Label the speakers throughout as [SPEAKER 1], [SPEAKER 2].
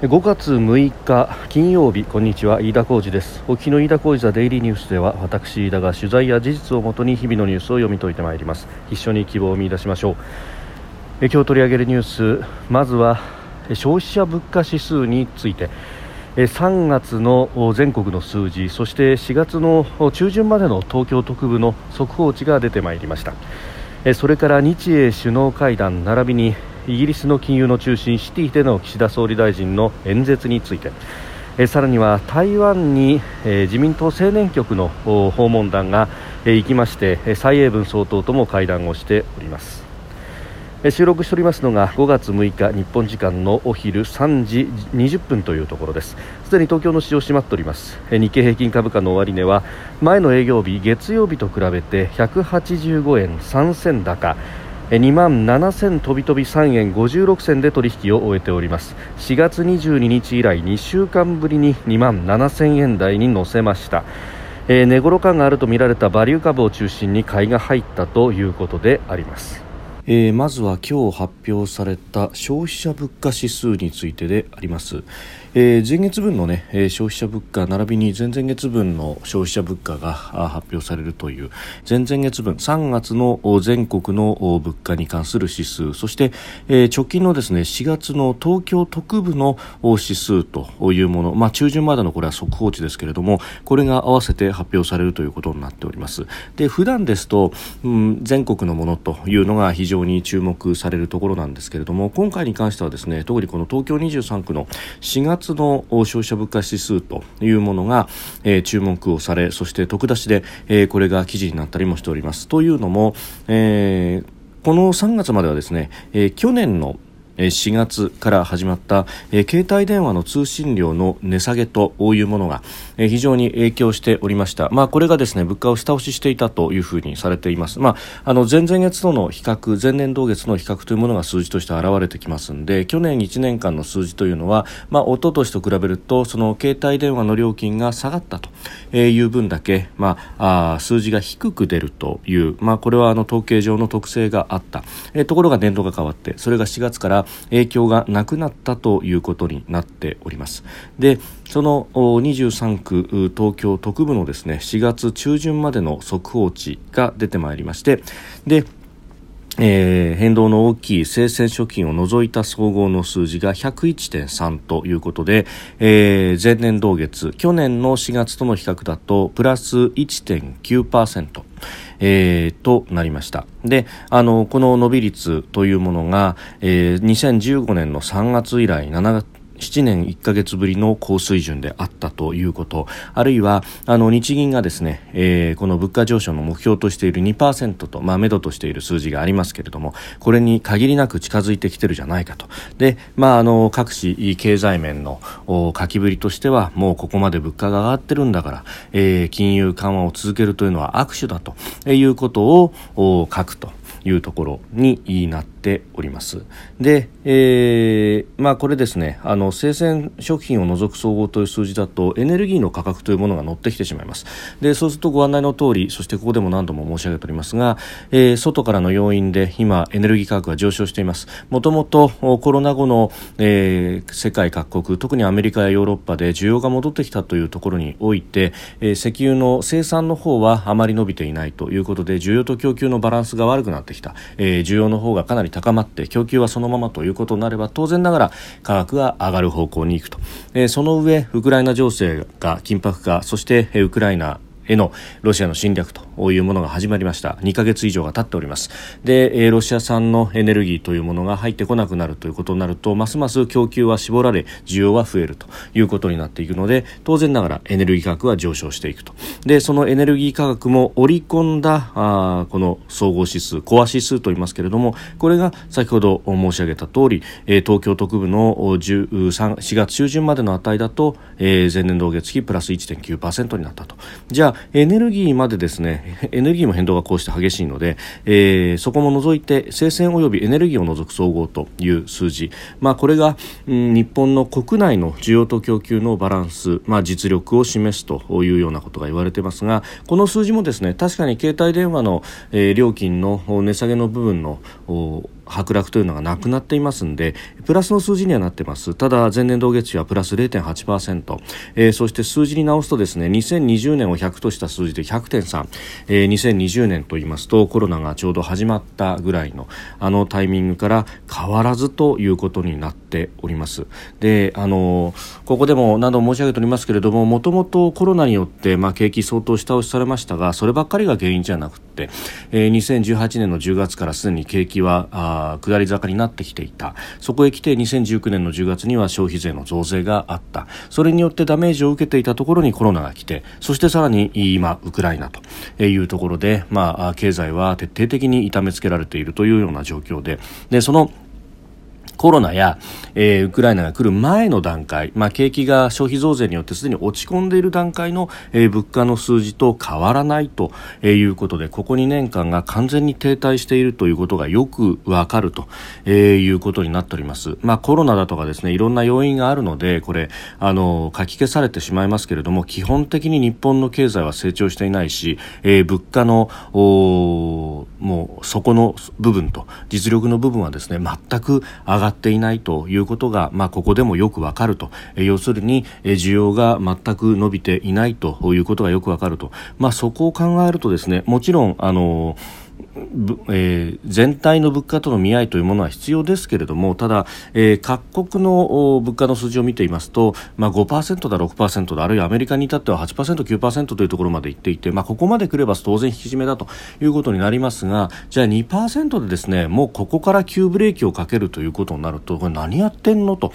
[SPEAKER 1] 5月6日金曜日こんにちは。飯田浩二です。沖の飯田浩二ザデイリーニュースでは私飯田が取材や事実をもとに日々のニュースを読み解いてまいります。一緒に希望を見出しましょう。え今日取り上げるニュース。まずは消費者物価指数について。3月の全国の数字そして4月の中旬までの東京特部の速報値が出てまいりました。それから日英首脳会談並びにイギリスの金融の中心シティでの岸田総理大臣の演説について。えさらには台湾に、え自民党青年局の訪問団が、え行きまして蔡英文総統とも会談をしております。収録しておりますのが5月6日日本時間のお昼3時20分というところです。すでに東京の市場閉まっております。日経平均株価の終値は前の営業日月曜日と比べて185円3銭高。2万7000飛び飛び3円56銭で取引を終えております。4月22日以来2週間ぶりに2万7000円台に乗せました。えー、値頃感があるとみられたバリュー株を中心に買いが入ったということであります。えー、まずは今日発表された消費者物価指数についてであります、えー、前月分の、ねえ、消費者物価並びに前々月分の消費者物価が発表されるという。前々月分3月の全国の物価に関する指数。そして、えー、直近のですね4月の東京特部の指数というもの、まあ、中旬までのこれは速報値ですけれどもこれが合わせて発表されるということになっております。で普段ですと、うん、全国のものというのが非常に注目されるところなんですけれども今回に関してはですね特にこの東京23区の4月の消費者物価指数というものが、えー、注目をされそして特出しで、えー、これが記事になったりもしております。というのも、えー、この3月まではですね、えー、去年の4月から始まった、携帯電話の通信料の値下げというものが、非常に影響しておりました。まあ、これがですね、物価を下押ししていたというふうにされています。まあ、あの、前々月との比較、前年同月の比較というものが数字として現れてきますんで、去年1年間の数字というのは、まあ、一昨年と比べると、その携帯電話の料金が下がったという分だけ、まあ、あ数字が低く出るという、まあ、これはあの統計上の特性があった。えところが年度が変わって、それが4月から影響がなくなったということになっております。でその23区東京特部のですね4月中旬までの速報値が出てまいりましてでえー、変動の大きい生鮮食品を除いた総合の数字が101.3ということで、えー、前年同月去年の4月との比較だとプラス1.9%。えー、となりましたであのこの伸び率というものが、えー、2015年の3月以来7月7年1ヶ月ぶりの高水準であったということ、あるいは、あの、日銀がですね、えー、この物価上昇の目標としている2%と、まあ、目処としている数字がありますけれども、これに限りなく近づいてきてるじゃないかと。で、まあ、あの、各種経済面の書きぶりとしては、もうここまで物価が上がってるんだから、えー、金融緩和を続けるというのは握手だということを書くというところになってております。で、えー、まあこれですねあの生鮮食品を除く総合という数字だとエネルギーの価格というものが乗ってきてしまいます。でそうするとご案内の通りそしてここでも何度も申し上げておりますが、えー、外からの要因で今エネルギー価格が上昇しています。もともとコロナ後の、えー、世界各国特にアメリカやヨーロッパで需要が戻ってきたというところにおいて、え、石油の生産の方はあまり伸びていないということで需要と供給のバランスが悪くなってきた、え、需要の方がかなり高まって供給はそのままということになれば当然ながら価格が上がる方向に行くと、えー、その上ウクライナ情勢が緊迫化そしてウクライナへのロシアの侵略というものが始まりました。2ヶ月以上が経っております。でロシア産のエネルギーというものが入ってこなくなるということになるとますます供給は絞られ需要は増えるということになっていくので当然ながらエネルギー価格は上昇していくと。でそのエネルギー価格も織り込んだあこの総合指数コア指数と言いますけれどもこれが先ほど申し上げた通り、東京特部の4月中旬までの値だと、前年同月比プラス1.9%になったと。じゃあエネルギーまでですねエネルギーも変動がこうして激しいので、えー、そこも除いて生鮮及びエネルギーを除く総合という数字、まあ、これが、うん、日本の国内の需要と供給のバランス、まあ、実力を示すというようなことが言われていますがこの数字もですね確かに携帯電話の、えー、料金の値下げの部分の剥落というのがなくなっていますんでプラスの数字にはなってます。ただ前年同月比はプラス0.8%、えー、そして数字に直すとですね2020年を100とした数字で100.3、えー、2020年と言いますとコロナがちょうど始まったぐらいのあのタイミングから変わらずということになっております。であのここでも何度も申し上げておりますけれどももともとコロナによって、まあ、景気相当下押しされましたがそればっかりが原因じゃなくて、えー、2018年の10月からすでに景気はあ下り坂になってきていた。そこへ来て2019年の10月には消費税の増税があった。それによってダメージを受けていたところにコロナが来てそしてさらに今ウクライナと。いうところで、まあ、経済は徹底的に痛めつけられているというような状況で。でそのコロナや、えー、ウクライナが来る前の段階、まあ、景気が消費増税によってすでに落ち込んでいる段階の、えー、物価の数字と変わらないということでここ2年間が完全に停滞しているということがよくわかると、えー、いうことになっております、まあ、コロナだとかですねいろんな要因があるのでこれあの書き消されてしまいますけれども基本的に日本の経済は成長していないし、えー、物価のおもうそこの部分と実力の部分はですね全く上がっていないということが、まあ、ここでもよくわかると、え要するに、え需要が全く伸びていないということがよくわかると、まあ、そこを考えるとですねもちろんあのえー、全体の物価との見合いというものは必要ですけれどもただ、えー、各国の物価の数字を見ていますと、まあ、5%だ6%だあるいはアメリカに至っては 8%9% というところまでいっていて、まあ、ここまで来れば当然引き締めだということになりますがじゃあ2%でですねもうここから急ブレーキをかけるということになるとこれ何やってんのと。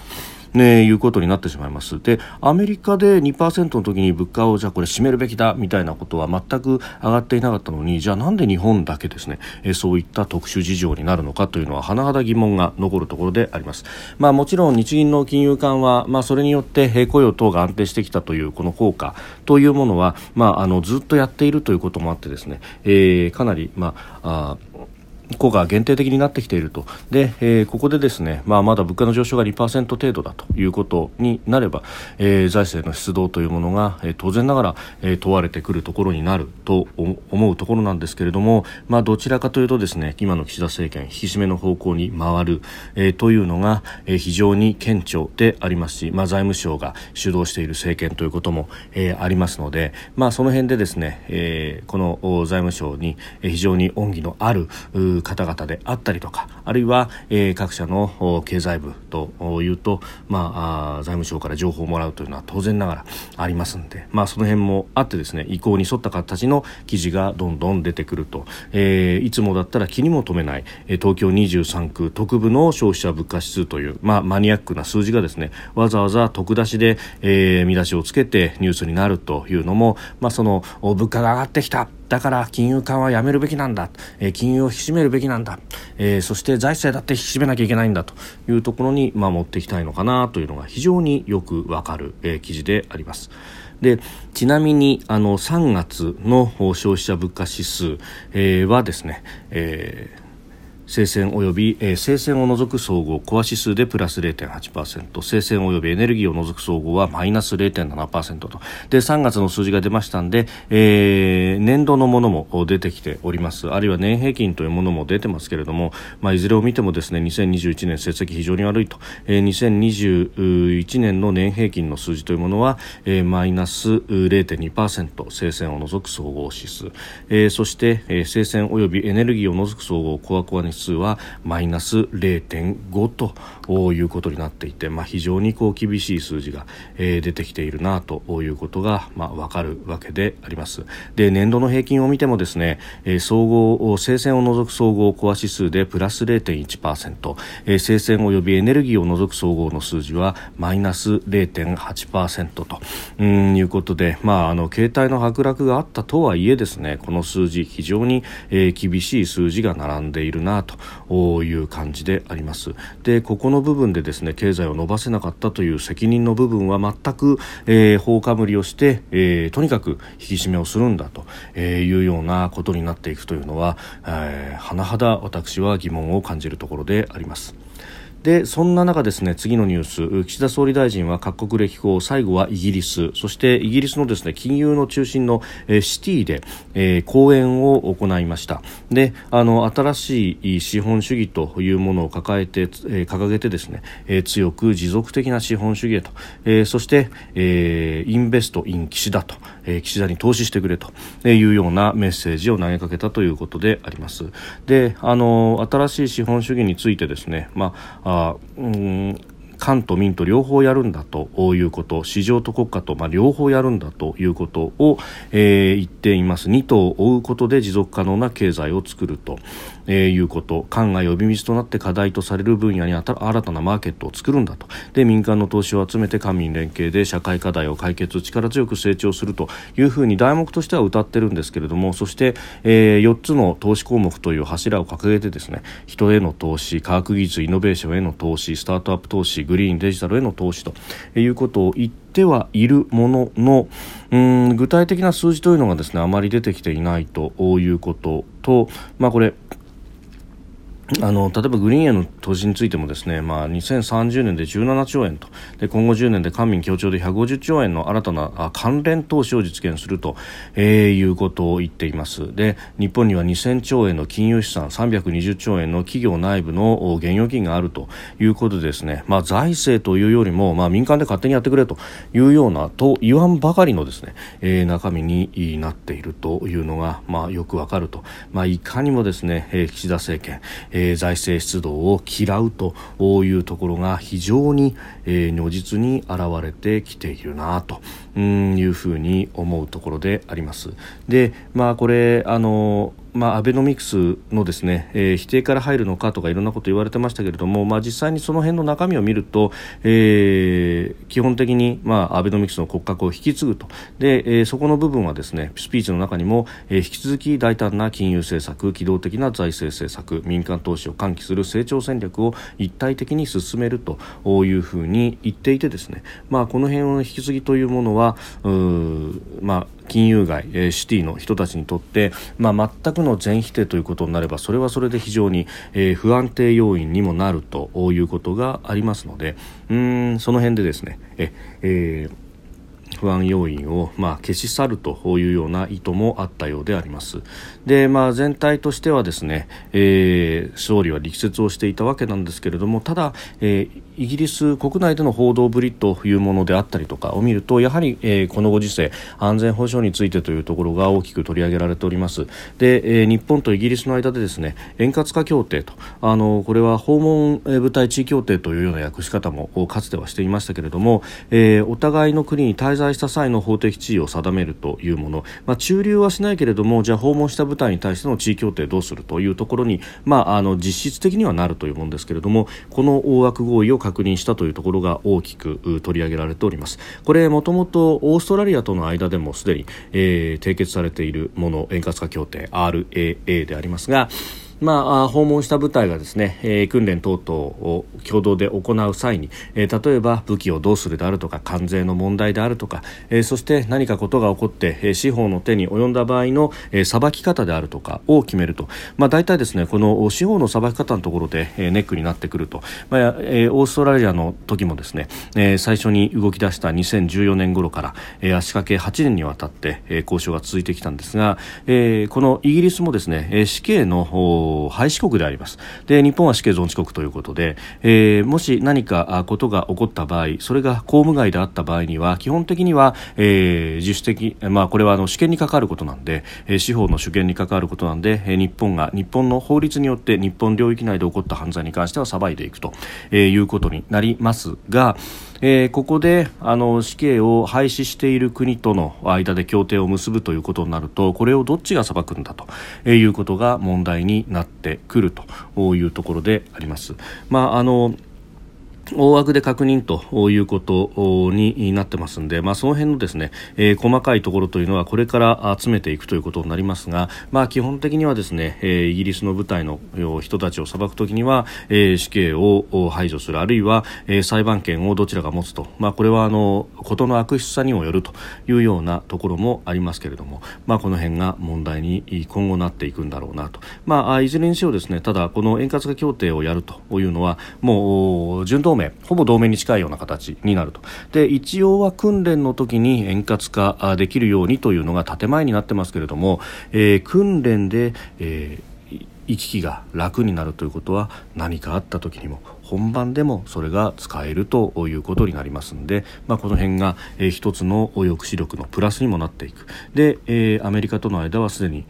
[SPEAKER 1] ね、いうことになってしまいます。で、アメリカで2%の時に物価をじゃあこれ締めるべきだみたいなことは全く上がっていなかったのに、じゃあなんで日本だけですね、えそういった特殊事情になるのかというのは甚だ疑問が残るところであります。まあもちろん日銀の金融緩和、まあそれによって雇用等が安定してきたというこの効果というものは、まああのずっとやっているということもあってですね、えー、かなり、まあ、あ効果が限定的になってきていると。で、えー、ここでですね、まあ、まだ物価の上昇が2%程度だということになれば、えー、財政の出動というものが、えー、当然ながら、えー、問われてくるところになると思うところなんですけれども、まあ、どちらかというとですね今の岸田政権引き締めの方向に回る、えー、というのが、えー、非常に顕著でありますし、まあ、財務省が主導している政権ということも、えー、ありますので、まあ、その辺でですね、えー、この財務省に非常に恩義のある方々であったりとかあるいは、えー、各社の経済部というと、まあ、財務省から情報をもらうというのは当然ながらありますので、まあ、その辺もあってですね意向に沿った形の記事がどんどん出てくると、えー、いつもだったら気にも留めない東京23区特部の消費者物価指数という、まあ、マニアックな数字がですねわざわざ特出しで、えー、見出しをつけてニュースになるというのも、まあ、その物価が上がってきただから金融緩和やめるべきなんだ、えー、金融を引き締めるべきなんだ、えー、そして財政だって引き締めなきゃいけないんだというところに、まあ、持っていきたいのかなというのが非常によくわかる、えー、記事であります。でちなみにあの3月の消費者物価指数、えー、はですね、えー生鮮及び、えー、生鮮を除く総合コア指数でプラス0.8%生鮮及びエネルギーを除く総合はマイナス0.7%と。で3月の数字が出ましたんで、えー、年度のものも出てきております。あるいは年平均というものも出てますけれども、まあ、いずれを見てもですね2021年成績非常に悪いと、えー、2021年の年平均の数字というものは、えー、マイナス0.2%生鮮を除く総合指数、えー、そして、えー、生鮮及びエネルギーを除く総合コアコア指数はマイナス0.5ということになっていて、まあ、非常にこう厳しい数字が、えー、出てきているなということが、まあ、分かるわけであります。で年度の平均を見てもですね、えー、総合生鮮を除く総合コア指数でプラス0.1%、えー、生鮮及びエネルギーを除く総合の数字はマイナス0.8%とうんいうことで、まあ、あの携帯の剥落があったとはいえですねこの数字非常に、えー、厳しい数字が並んでいるなという感じであります。でここの部分でですね経済を伸ばせなかったという責任の部分は全く、えー、放かぶりをして、えー、とにかく引き締めをするんだというようなことになっていくというのは、えー、甚だ私は疑問を感じるところであります。でそんな中ですね次のニュース。岸田総理大臣は各国歴訪最後はイギリス。そしてイギリスのですね金融の中心の、シティで、えー、講演を行いました。であの新しい資本主義というものを抱えて、えー、掲げてですね、えー、強く持続的な資本主義へと、えー、そして、えー、インベストイン岸田と、えー、岸田に投資してくれというようなメッセージを投げかけたということであります。であの新しい資本主義についてですねまああうん官と民と両方やるんだということ。市場と国家とまあ両方やるんだということを、えー、言っています。2頭を追うことで持続可能な経済を作ると、えー、いうこと官が呼び水となって課題とされる分野に新たなマーケットを作るんだと。で民間の投資を集めて官民連携で社会課題を解決力強く成長するというふうに題目としては謳ってるんですけれどもそして、えー、4つの投資項目という柱を掲げてですね人への投資科学技術イノベーションへの投資スタートアップ投資グリーンデジタルへの投資ということを言ってはいるもののうん具体的な数字というのがですねあまり出てきていないということと、まあ、これあの例えばグリーンへの投資についてもですね、まあ、2030年で17兆円と。で今後10年で官民協調で150兆円の新たな関連投資を実現すると、えー、いうことを言っています。で日本には2000兆円の金融資産320兆円の企業内部の現預金があるということでですね、まあ、財政というよりも、まあ、民間で勝手にやってくれというようなと言わんばかりのですね、えー、中身になっているというのが、まあ、よくわかると、まあ、いかにもですね、えー、岸田政権、えー、財政出動を嫌うというところが非常に、えー、如実に現れてきているなというふうに思うところであります。で、まあこれあのまあ、アベノミクスのですね、えー、否定から入るのかとかいろんなこと言われてましたけれども、まあ、実際にその辺の中身を見ると、えー、基本的に、まあ、アベノミクスの骨格を引き継ぐと。で、えー、そこの部分はですねスピーチの中にも、えー、引き続き大胆な金融政策機動的な財政政策民間投資を喚起する成長戦略を一体的に進めるというふうに言っていてですね、まあ、この辺の引き継ぎというものはまあ金融街、えー、シティの人たちにとって、まあ、全くの全否定ということになればそれはそれで非常に、えー、不安定要因にもなるということがありますのでうんその辺でですねえ、えー不安要因を、まあ、消し去るというような意図もあったようであります。で、まあ、全体としてはですね、えー、総理は力説をしていたわけなんですけれどもただ、えー、イギリス国内での報道ぶりというものであったりとかを見るとやはり、えー、このご時世安全保障についてというところが大きく取り上げられておりますで、えー、日本とイギリスの間でですね円滑化協定とあのこれは訪問部隊地位協定というような訳し方もかつてはしていましたけれども、えー、お互いの国に滞在した際の法的地位を定めるというもの、まあ、駐留はしないけれどもじゃあ訪問した部隊に対しての地位協定どうするというところに、まあ、あの実質的にはなるというものですけれどもこの大枠合意を確認したというところが大きく取り上げられております。これもともとオーストラリアとの間でもすでに、えー、締結されているもの円滑化協定 RAA でありますがまあ、訪問した部隊がですね、えー、訓練等々を共同で行う際に、えー、例えば武器をどうするであるとか関税の問題であるとか、えー、そして何かことが起こって、えー、司法の手に及んだ場合の、えー、裁き方であるとかを決めると、まあ、大体ですねこの司法の裁き方のところで、えー、ネックになってくると、まあえー、オーストラリアの時もですね、えー、最初に動き出した2014年頃から、えー、足掛け8年にわたって、えー、交渉が続いてきたんですが、えー、このイギリスもですね、えー、死刑の廃止国であります。で日本は死刑存置国ということで、えー、もし何かことが起こった場合それが公務外であった場合には基本的には、えー、自主的、まあ、これはあの主権に関わることなんで、え、司法の主権に関わることなんで、え、日本が日本の法律によって日本領域内で起こった犯罪に関しては裁いていくと、えー、いうことになりますが、えー、ここであの死刑を廃止している国との間で協定を結ぶということになるとこれをどっちが裁くんだとえいうことが問題になってくるというところであります。まああの大枠で確認ということになってますんで、まあ、その辺のですね、えー、細かいところというのはこれから集めていくということになりますが、まあ、基本的にはですね、えー、イギリスの部隊の人たちを裁くときには、えー、死刑を排除する。あるいは、えー、裁判権をどちらが持つと、まあ、これはあの事の悪質さにもよるというようなところもありますけれども、まあ、この辺が問題に今後なっていくんだろうなと、まあ、いずれにせよですねただこの円滑化協定をやるというのはもう準同盟盟ほぼ同盟に近いような形になると。で一応は訓練の時に円滑化できるようにというのが建前になってますけれども、えー、訓練で、えー、行き来が楽になるということは何かあった時にも本番でもそれが使えるということになりますので、まあ、この辺が、えー、一つの抑止力のプラスにもなっていく。で、アメリカとの間はすでに、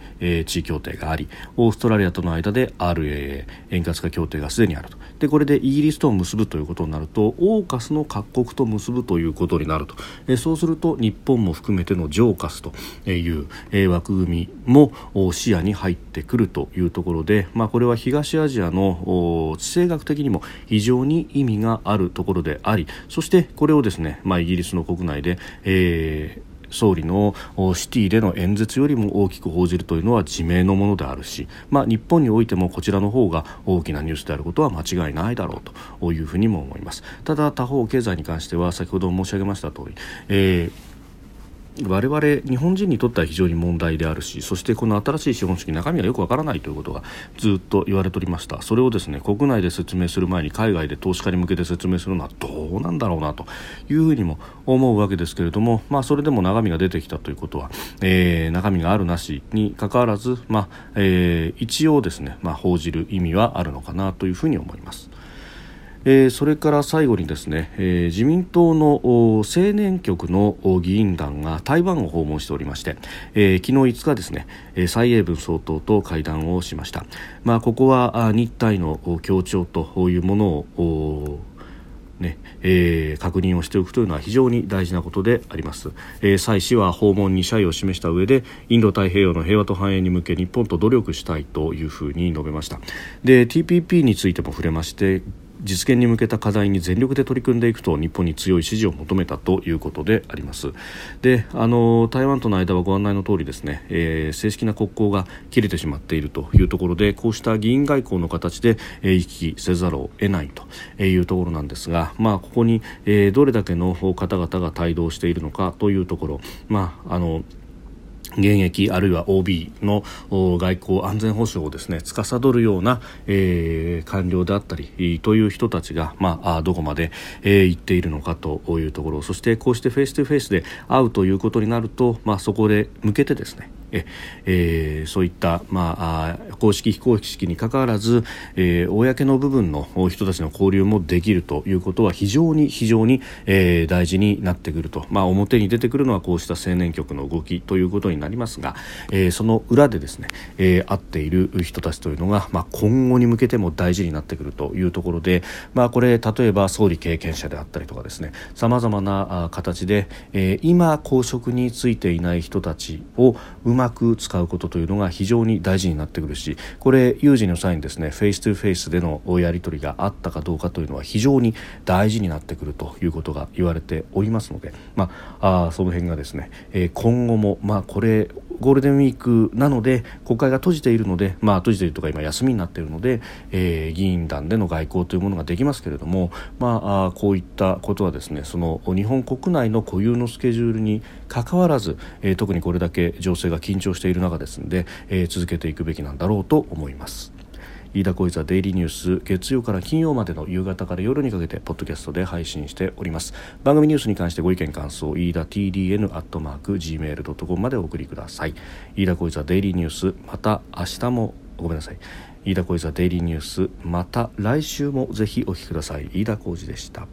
[SPEAKER 1] 地位協定がありオーストラリアとの間で RAA 円滑化協定がすでにあると。でこれでイギリスと結ぶということになるとオーカスの各国と結ぶということになると、そうすると日本も含めてのジョーカスという、枠組みも視野に入ってくるというところで、まあ、これは東アジアの地政学的にも非非常に意味があるところでありそしてこれをですね、まあ、イギリスの国内で、えー総理のシティでの演説よりも大きく報じるというのは自明のものであるし、まあ、日本においてもこちらの方が大きなニュースであることは間違いないだろうというふうにも思います。ただ他方経済に関しては先ほど申し上げました通り、えー我々日本人にとっては非常に問題であるしそしてこの新しい資本主義中身がよくわからないということがずっと言われておりましたそれをですね国内で説明する前に海外で投資家に向けて説明するのはどうなんだろうなというふうにも思うわけですけれども、まあ、それでも中身が出てきたということは、えー、中身があるなしにかかわらず、まあえー、一応ですね、まあ、報じる意味はあるのかなというふうに思います。えー、それから最後にですね、えー、自民党の青年局の議員団が台湾を訪問しておりまして、えー、昨日5日ですね、え蔡英文総統と会談をしました、まあ、ここは日体の協調というものをねえー、確認をしておくというのは非常に大事なことであります、えー、蔡氏は訪問に謝意を示した上でインド太平洋の平和と繁栄に向け日本と努力したいというふうに述べました。で TPP についても触れまして実現に向けた課題に全力で取り組んでいくと日本に強い支持を求めたということであります。であの台湾との間はご案内の通りですね、えー、正式な国交が切れてしまっているというところでこうした議員外交の形で、えー、行き来せざるを得ないというところなんですが、まあ、ここに、えー、どれだけの方々が帯同しているのかというところ、まああの現役あるいは OB の外交安全保障をですね司るような、えー、官僚であったりという人たちが、まあ、どこまで、えー、行っているのかというところ。そしてこうしてフェイス2フェイスで会うということになると、まあ、そこで向けてですねえー、そういった、まあ、公式非公式にかかわらず、えー、公の部分の人たちの交流もできるということは非常に非常に、えー、大事になってくると、まあ、表に出てくるのはこうした青年局の動きということになりますが、えー、その裏でですね、えー、会っている人たちというのが、まあ、今後に向けても大事になってくるというところで、まあ、これ例えば総理経験者であったりとかですねさまざまな形で、えー、今公職についていない人たちをうままく使うことというのが非常に大事になってくるしこれ有事の際にですねフェイス2フェイスでのやり取りがあったかどうかというのは非常に大事になってくるということが言われておりますので、まあ、あその辺がですね、えー、今後も、まあ、これゴールデンウィークなので国会が閉じているので、まあ、閉じているとか今休みになっているので、えー、議員団での外交というものができますけれども、まあ、こういったことはですねその日本国内の固有のスケジュールにかかわらず、えー、特にこれだけ情勢が緊張している中ですので、えー、続けていくべきなんだろうと思います。飯田小泉デイリーニュース月曜から金曜までの夕方から夜にかけてポッドキャストで配信しております。番組ニュースに関してご意見感想飯田 TDN アットマーク Gmail.com までお送りください。飯田小泉デイリーニュースまた明日もごめんなさい。飯田小泉デイリーニュースまた来週もぜひお聞きください。飯田浩二でした。